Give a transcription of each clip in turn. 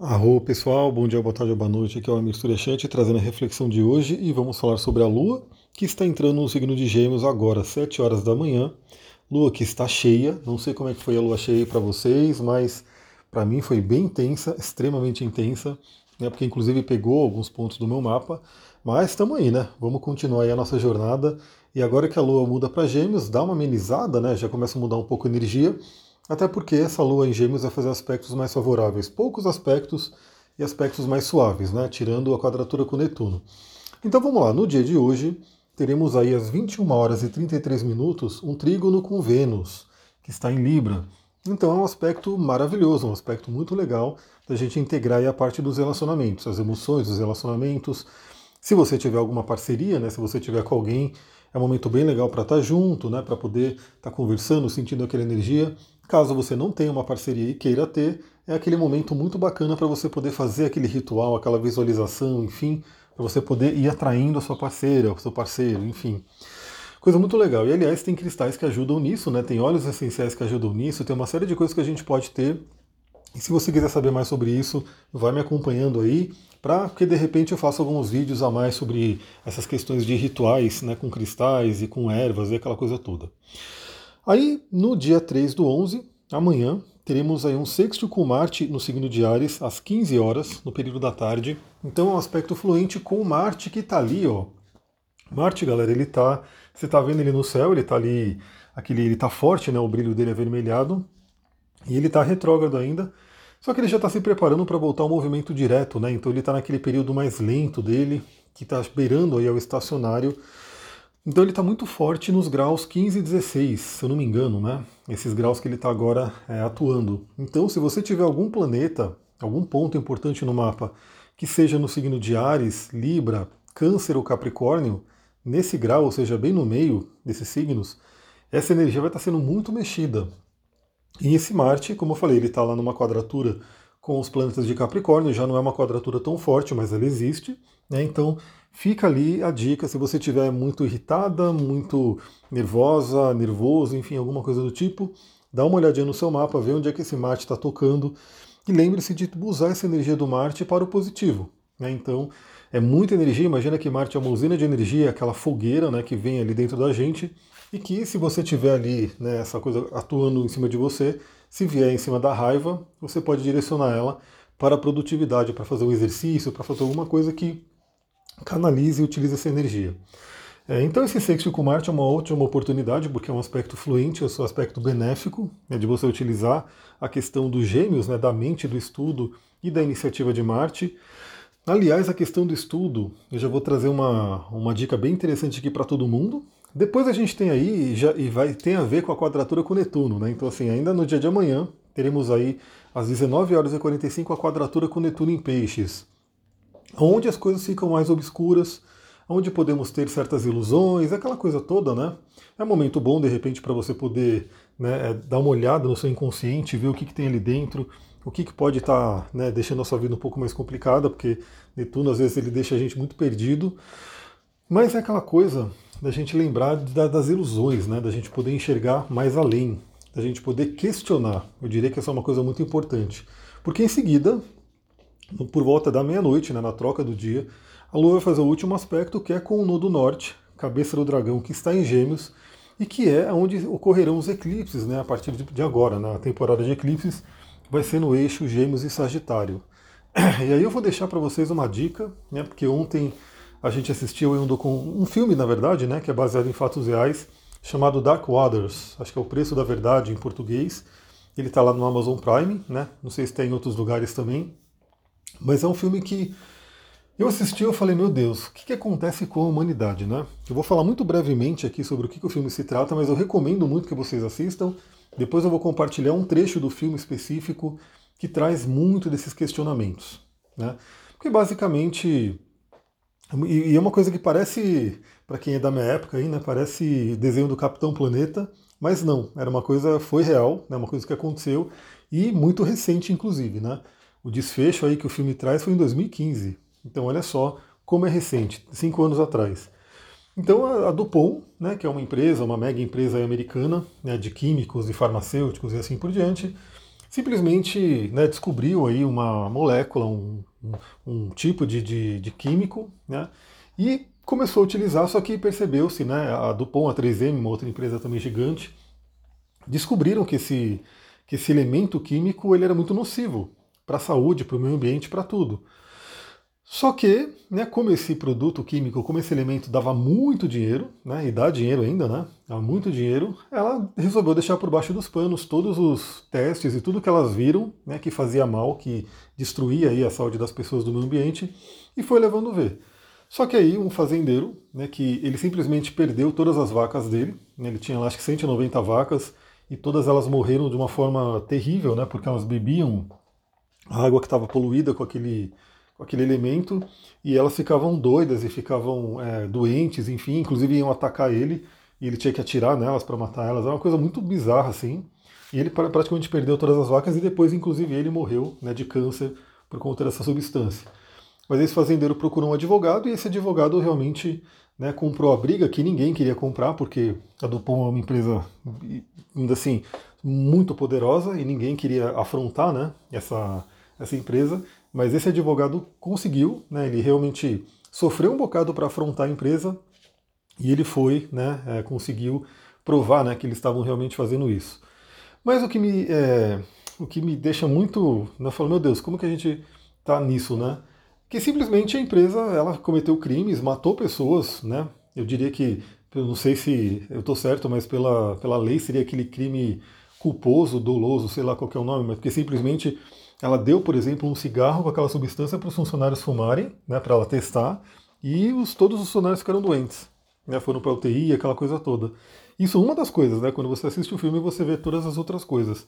Arro pessoal, bom dia, boa tarde, boa noite. Aqui é o Amir Suryashanti trazendo a reflexão de hoje e vamos falar sobre a Lua, que está entrando no signo de Gêmeos agora, 7 horas da manhã. Lua que está cheia, não sei como é que foi a Lua cheia para vocês, mas para mim foi bem intensa, extremamente intensa, né, porque inclusive pegou alguns pontos do meu mapa. Mas estamos aí, né? Vamos continuar aí a nossa jornada. E agora que a Lua muda para Gêmeos, dá uma amenizada, né? Já começa a mudar um pouco a energia. Até porque essa lua em Gêmeos vai fazer aspectos mais favoráveis, poucos aspectos e aspectos mais suaves, né? tirando a quadratura com Netuno. Então vamos lá, no dia de hoje teremos aí às 21 horas e 33 minutos um trígono com Vênus, que está em Libra. Então é um aspecto maravilhoso, um aspecto muito legal da gente integrar a parte dos relacionamentos, as emoções dos relacionamentos. Se você tiver alguma parceria, né, se você tiver com alguém, é um momento bem legal para estar tá junto, né, para poder estar tá conversando, sentindo aquela energia. Caso você não tenha uma parceria e queira ter, é aquele momento muito bacana para você poder fazer aquele ritual, aquela visualização, enfim, para você poder ir atraindo a sua parceira, o seu parceiro, enfim. Coisa muito legal. E aliás, tem cristais que ajudam nisso, né? Tem óleos essenciais que ajudam nisso, tem uma série de coisas que a gente pode ter. E se você quiser saber mais sobre isso, vai me acompanhando aí, para que de repente eu faça alguns vídeos a mais sobre essas questões de rituais, né, com cristais e com ervas e aquela coisa toda. Aí, no dia 3 do 11, amanhã, teremos aí um sexto com Marte no signo de Ares, às 15 horas, no período da tarde. Então é um aspecto fluente com Marte que está ali, ó. Marte, galera, ele tá. Você está vendo ele no céu, ele está ali. Aquele, ele tá forte, né? O brilho dele é avermelhado. E ele está retrógrado ainda. Só que ele já está se preparando para voltar ao movimento direto, né? Então ele está naquele período mais lento dele, que está beirando aí ao estacionário. Então ele está muito forte nos graus 15 e 16, se eu não me engano, né? Esses graus que ele está agora é, atuando. Então, se você tiver algum planeta, algum ponto importante no mapa, que seja no signo de Ares, Libra, Câncer ou Capricórnio, nesse grau, ou seja, bem no meio desses signos, essa energia vai estar tá sendo muito mexida. E esse Marte, como eu falei, ele está lá numa quadratura com os planetas de Capricórnio, já não é uma quadratura tão forte, mas ela existe. Né? Então, Fica ali a dica, se você estiver muito irritada, muito nervosa, nervoso, enfim, alguma coisa do tipo, dá uma olhadinha no seu mapa, vê onde é que esse Marte está tocando e lembre-se de usar essa energia do Marte para o positivo. Né? Então, é muita energia, imagina que Marte é uma usina de energia, aquela fogueira né, que vem ali dentro da gente, e que se você tiver ali né, essa coisa atuando em cima de você, se vier em cima da raiva, você pode direcionar ela para a produtividade, para fazer um exercício, para fazer alguma coisa que canalize e utilize essa energia. É, então esse sexto com Marte é uma ótima oportunidade, porque é um aspecto fluente, é um aspecto benéfico, né, de você utilizar a questão dos gêmeos, né, da mente, do estudo e da iniciativa de Marte. Aliás, a questão do estudo, eu já vou trazer uma, uma dica bem interessante aqui para todo mundo. Depois a gente tem aí, já, e vai, tem a ver com a quadratura com Netuno, né? Então, assim, ainda no dia de amanhã, teremos aí às 19 horas e 45 a quadratura com Netuno em Peixes onde as coisas ficam mais obscuras, onde podemos ter certas ilusões, aquela coisa toda, né? É um momento bom, de repente, para você poder né, é, dar uma olhada no seu inconsciente, ver o que, que tem ali dentro, o que, que pode estar tá, né, deixando a sua vida um pouco mais complicada, porque Netuno às vezes ele deixa a gente muito perdido. Mas é aquela coisa da gente lembrar das ilusões, né, da gente poder enxergar mais além, da gente poder questionar. Eu diria que essa é uma coisa muito importante. Porque em seguida, por volta da meia-noite, né, na troca do dia, a Lua vai fazer o último aspecto, que é com o nodo norte, cabeça do dragão, que está em Gêmeos, e que é onde ocorrerão os eclipses, né, a partir de agora, na temporada de eclipses, vai ser no eixo Gêmeos e Sagitário. E aí eu vou deixar para vocês uma dica, né, porque ontem a gente assistiu um, um filme, na verdade, né, que é baseado em fatos reais, chamado Dark Waters, acho que é o preço da verdade em português. Ele está lá no Amazon Prime, né? Não sei se tem em outros lugares também. Mas é um filme que eu assisti e falei, meu Deus, o que, que, acontece com a humanidade, né? Eu vou falar muito brevemente aqui sobre o que, que o filme se trata, mas eu recomendo muito que vocês assistam. Depois eu vou compartilhar um trecho do filme específico que traz muito desses questionamentos, né? Porque basicamente e é uma coisa que parece, para quem é da minha época aí, né, parece desenho do Capitão Planeta, mas não, era uma coisa, foi real, né, uma coisa que aconteceu e muito recente, inclusive, né? O desfecho aí que o filme traz foi em 2015. Então olha só como é recente, cinco anos atrás. Então a, Dupont, né, que é uma empresa, uma mega empresa americana né, de químicos e farmacêuticos e assim por diante, simplesmente né, descobriu aí uma molécula, um, um, um tipo de, de, de químico, né, e começou a utilizar, só que percebeu-se, né, a Dupont, a 3M, uma outra empresa também gigante, descobriram que esse, que esse elemento químico ele era muito nocivo para a saúde, para o meio ambiente, para tudo. Só que, né, como esse produto químico, como esse elemento dava muito dinheiro, né, e dá dinheiro ainda, né, dá muito dinheiro, ela resolveu deixar por baixo dos panos todos os testes e tudo que elas viram né, que fazia mal, que destruía aí a saúde das pessoas do meio ambiente, e foi levando ver. Só que aí um fazendeiro, né, que ele simplesmente perdeu todas as vacas dele, né, ele tinha lá acho que 190 vacas e todas elas morreram de uma forma terrível, né, porque elas bebiam a água que estava poluída com aquele, com aquele elemento e elas ficavam doidas e ficavam é, doentes, enfim, inclusive iam atacar ele e ele tinha que atirar nelas para matar elas. É uma coisa muito bizarra assim. E ele praticamente perdeu todas as vacas e depois, inclusive, ele morreu né, de câncer por conta dessa substância. Mas esse fazendeiro procurou um advogado e esse advogado realmente né, comprou a briga que ninguém queria comprar, porque a Dupont é uma empresa, ainda assim, muito poderosa e ninguém queria afrontar né, essa, essa empresa. Mas esse advogado conseguiu, né, ele realmente sofreu um bocado para afrontar a empresa e ele foi, né, é, conseguiu provar né, que eles estavam realmente fazendo isso. Mas o que me, é, o que me deixa muito. Né, eu falo, meu Deus, como que a gente está nisso, né? que simplesmente a empresa ela cometeu crimes, matou pessoas, né? Eu diria que, eu não sei se eu estou certo, mas pela, pela lei seria aquele crime culposo, doloso, sei lá qual é o nome, mas porque simplesmente ela deu, por exemplo, um cigarro com aquela substância para os funcionários fumarem, né, para ela testar, e os, todos os funcionários ficaram doentes, né, foram para UTI, aquela coisa toda. Isso é uma das coisas, né, quando você assiste o filme você vê todas as outras coisas.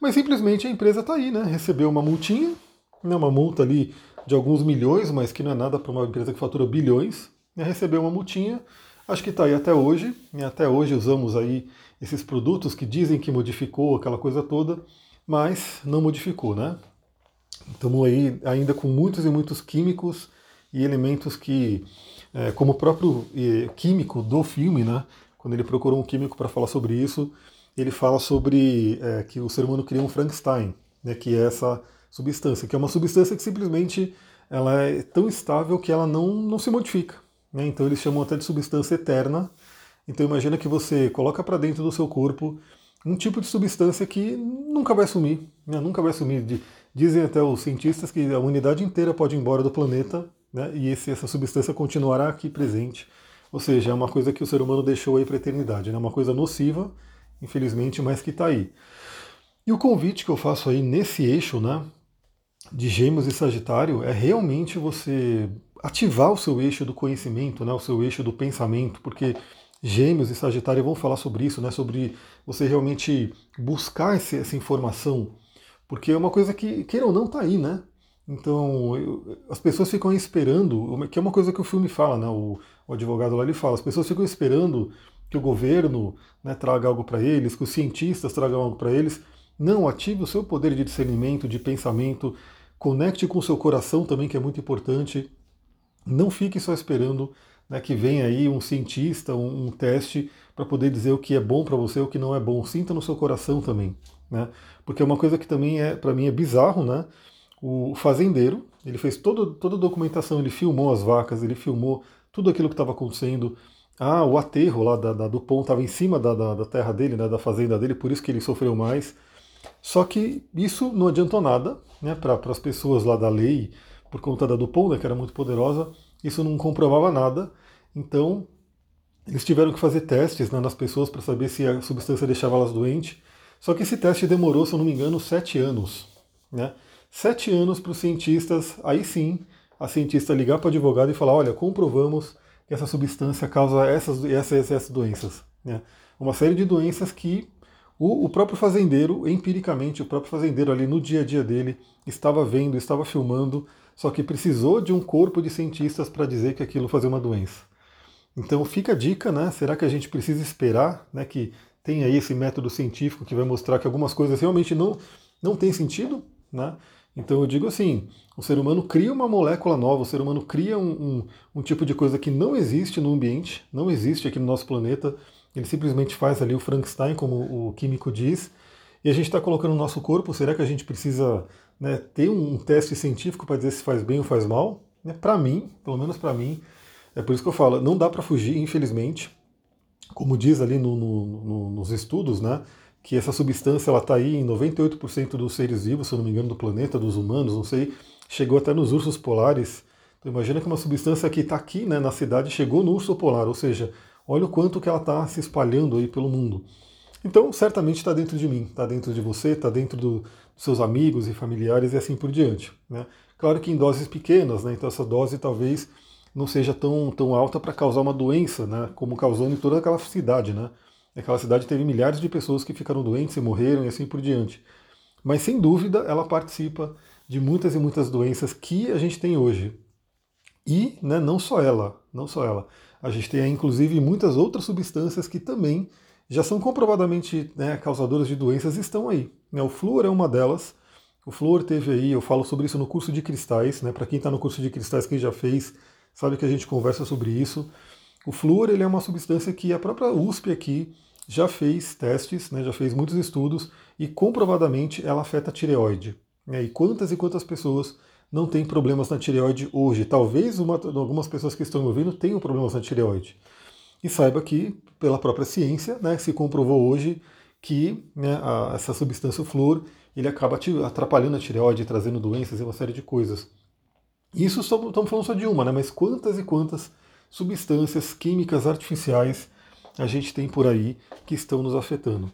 Mas simplesmente a empresa está aí, né, recebeu uma multinha, né, uma multa ali de alguns milhões, mas que não é nada para uma empresa que fatura bilhões, né, recebeu uma multinha. Acho que está aí até hoje. Né, até hoje usamos aí esses produtos que dizem que modificou aquela coisa toda, mas não modificou, né? Estamos aí ainda com muitos e muitos químicos e elementos que, é, como o próprio é, químico do filme, né? Quando ele procurou um químico para falar sobre isso, ele fala sobre é, que o ser humano cria um Frankenstein, né? Que é essa substância, que é uma substância que simplesmente ela é tão estável que ela não, não se modifica. Né? Então eles chamam até de substância eterna. Então imagina que você coloca para dentro do seu corpo um tipo de substância que nunca vai sumir, né? nunca vai sumir. Dizem até os cientistas que a humanidade inteira pode ir embora do planeta né? e esse, essa substância continuará aqui presente. Ou seja, é uma coisa que o ser humano deixou aí para a eternidade, né? uma coisa nociva, infelizmente, mas que está aí. E o convite que eu faço aí nesse eixo, né, de Gêmeos e Sagitário é realmente você ativar o seu eixo do conhecimento, né, o seu eixo do pensamento, porque Gêmeos e Sagitário vão falar sobre isso, né, sobre você realmente buscar esse, essa informação, porque é uma coisa que, queira ou não, está aí, né? Então, eu, as pessoas ficam esperando, que é uma coisa que o filme fala, né? O, o advogado lá ele fala, as pessoas ficam esperando que o governo né, traga algo para eles, que os cientistas tragam algo para eles. Não, ative o seu poder de discernimento, de pensamento, Conecte com o seu coração também, que é muito importante. Não fique só esperando né, que venha aí um cientista, um, um teste para poder dizer o que é bom para você, o que não é bom. Sinta no seu coração também, né? Porque é uma coisa que também é para mim é bizarro, né? O fazendeiro, ele fez todo, toda a documentação, ele filmou as vacas, ele filmou tudo aquilo que estava acontecendo. Ah, o aterro lá da, da do pão estava em cima da, da, da, terra dele, né, da fazenda dele, por isso que ele sofreu mais. Só que isso não adiantou nada né, para as pessoas lá da lei, por conta da Dupont, né, que era muito poderosa, isso não comprovava nada. Então, eles tiveram que fazer testes né, nas pessoas para saber se a substância deixava elas doentes. Só que esse teste demorou, se eu não me engano, sete anos. Né? Sete anos para os cientistas, aí sim, a cientista ligar para o advogado e falar: olha, comprovamos que essa substância causa essas, essas, essas doenças. Né? Uma série de doenças que o, o, próprio fazendeiro, empiricamente, o próprio fazendeiro ali no dia a dia dele, estava vendo, estava filmando, só que precisou de um corpo de cientistas para dizer que aquilo fazia uma doença. Então fica a dica, né? Será que a gente precisa esperar né, que tenha aí esse método científico que vai mostrar que algumas coisas realmente não, não têm sentido? Né? Então eu digo assim, o ser humano cria uma molécula nova, o ser humano cria um, um, um tipo de coisa que não existe no ambiente, não existe aqui no nosso planeta, ele simplesmente faz ali o Frankenstein, como o químico diz. E a gente está colocando no nosso corpo, será que a gente precisa né, ter um teste científico para dizer se faz bem ou faz mal? Né, para mim, pelo menos para mim, é por isso que eu falo, não dá para fugir, infelizmente. Como diz ali no, no, no, nos estudos, né, que essa substância ela está aí em 98% dos seres vivos, se eu não me engano, do planeta, dos humanos, não sei, chegou até nos ursos polares. Então imagina que uma substância que está aqui né, na cidade chegou no urso polar, ou seja, olha o quanto que ela está se espalhando aí pelo mundo. Então, certamente está dentro de mim, está dentro de você, está dentro do, dos seus amigos e familiares e assim por diante. Né? Claro que em doses pequenas, né? então essa dose talvez não seja tão, tão alta para causar uma doença, né? como causou em toda aquela cidade. Né? Aquela cidade teve milhares de pessoas que ficaram doentes e morreram e assim por diante. Mas sem dúvida ela participa de muitas e muitas doenças que a gente tem hoje. E né, não só ela, não só ela. A gente tem inclusive muitas outras substâncias que também já são comprovadamente né, causadoras de doenças estão aí. Né? O flúor é uma delas. O flúor teve aí, eu falo sobre isso no curso de cristais, né? Para quem está no curso de cristais, quem já fez, sabe que a gente conversa sobre isso. O flúor ele é uma substância que a própria USP aqui já fez testes, né, já fez muitos estudos e comprovadamente ela afeta a tireoide. Né, e quantas e quantas pessoas não têm problemas na tireoide hoje? Talvez uma, algumas pessoas que estão me ouvindo tenham problemas na tireoide. E saiba que, pela própria ciência, né, se comprovou hoje que né, a, essa substância, o flúor, ele acaba atrapalhando a tireoide, trazendo doenças e uma série de coisas. Isso só, estamos falando só de uma, né, mas quantas e quantas substâncias químicas artificiais a gente tem por aí que estão nos afetando.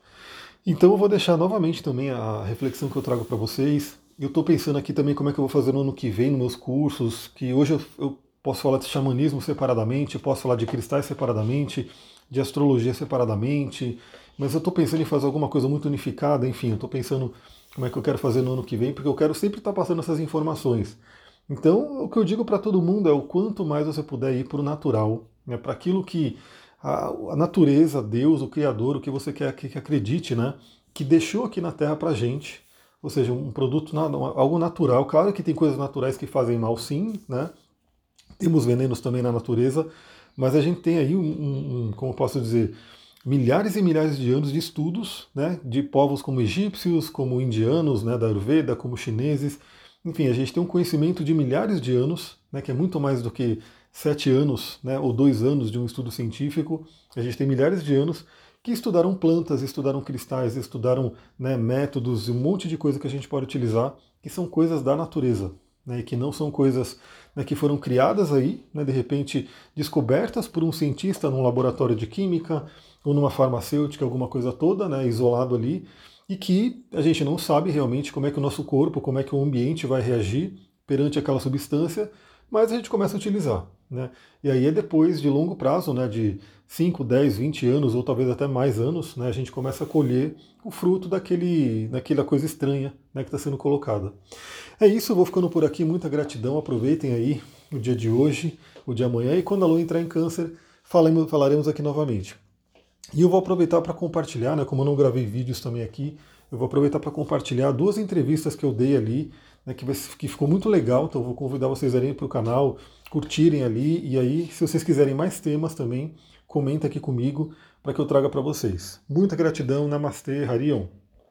Então eu vou deixar novamente também a reflexão que eu trago para vocês. Eu estou pensando aqui também como é que eu vou fazer no ano que vem nos meus cursos, que hoje eu, eu posso falar de xamanismo separadamente, posso falar de cristais separadamente, de astrologia separadamente, mas eu estou pensando em fazer alguma coisa muito unificada, enfim, eu estou pensando como é que eu quero fazer no ano que vem, porque eu quero sempre estar tá passando essas informações. Então, o que eu digo para todo mundo é o quanto mais você puder ir para o natural, né, para aquilo que a, a, natureza, Deus, o Criador, o que você quer que, que acredite, né, que deixou aqui na Terra para gente, ou seja, um produto, algo natural. Claro que tem coisas naturais que fazem mal, sim, né, temos venenos também na natureza, mas a gente tem aí, um, um, como posso dizer, milhares e milhares de anos de estudos né, de povos como egípcios, como indianos, né, da Ayurveda, como chineses. Enfim, a gente tem um conhecimento de milhares de anos, né, que é muito mais do que sete anos né, ou dois anos de um estudo científico. A gente tem milhares de anos que estudaram plantas, estudaram cristais, estudaram né, métodos e um monte de coisa que a gente pode utilizar, que são coisas da natureza, né, que não são coisas né, que foram criadas aí, né, de repente descobertas por um cientista num laboratório de química ou numa farmacêutica, alguma coisa toda, né, isolado ali, e que a gente não sabe realmente como é que o nosso corpo, como é que o ambiente vai reagir perante aquela substância, mas a gente começa a utilizar. Né? E aí é depois de longo prazo, né, de 5, 10, 20 anos, ou talvez até mais anos, né, a gente começa a colher o fruto daquele, daquela coisa estranha né, que está sendo colocada. É isso, eu vou ficando por aqui, muita gratidão, aproveitem aí o dia de hoje, o de amanhã, e quando a lua entrar em câncer, falaremos, falaremos aqui novamente. E eu vou aproveitar para compartilhar, né, como eu não gravei vídeos também aqui, eu vou aproveitar para compartilhar duas entrevistas que eu dei ali, né, que, que ficou muito legal, então eu vou convidar vocês a irem para o canal, curtirem ali, e aí, se vocês quiserem mais temas também, comenta aqui comigo para que eu traga para vocês. Muita gratidão, Namastê, Harion.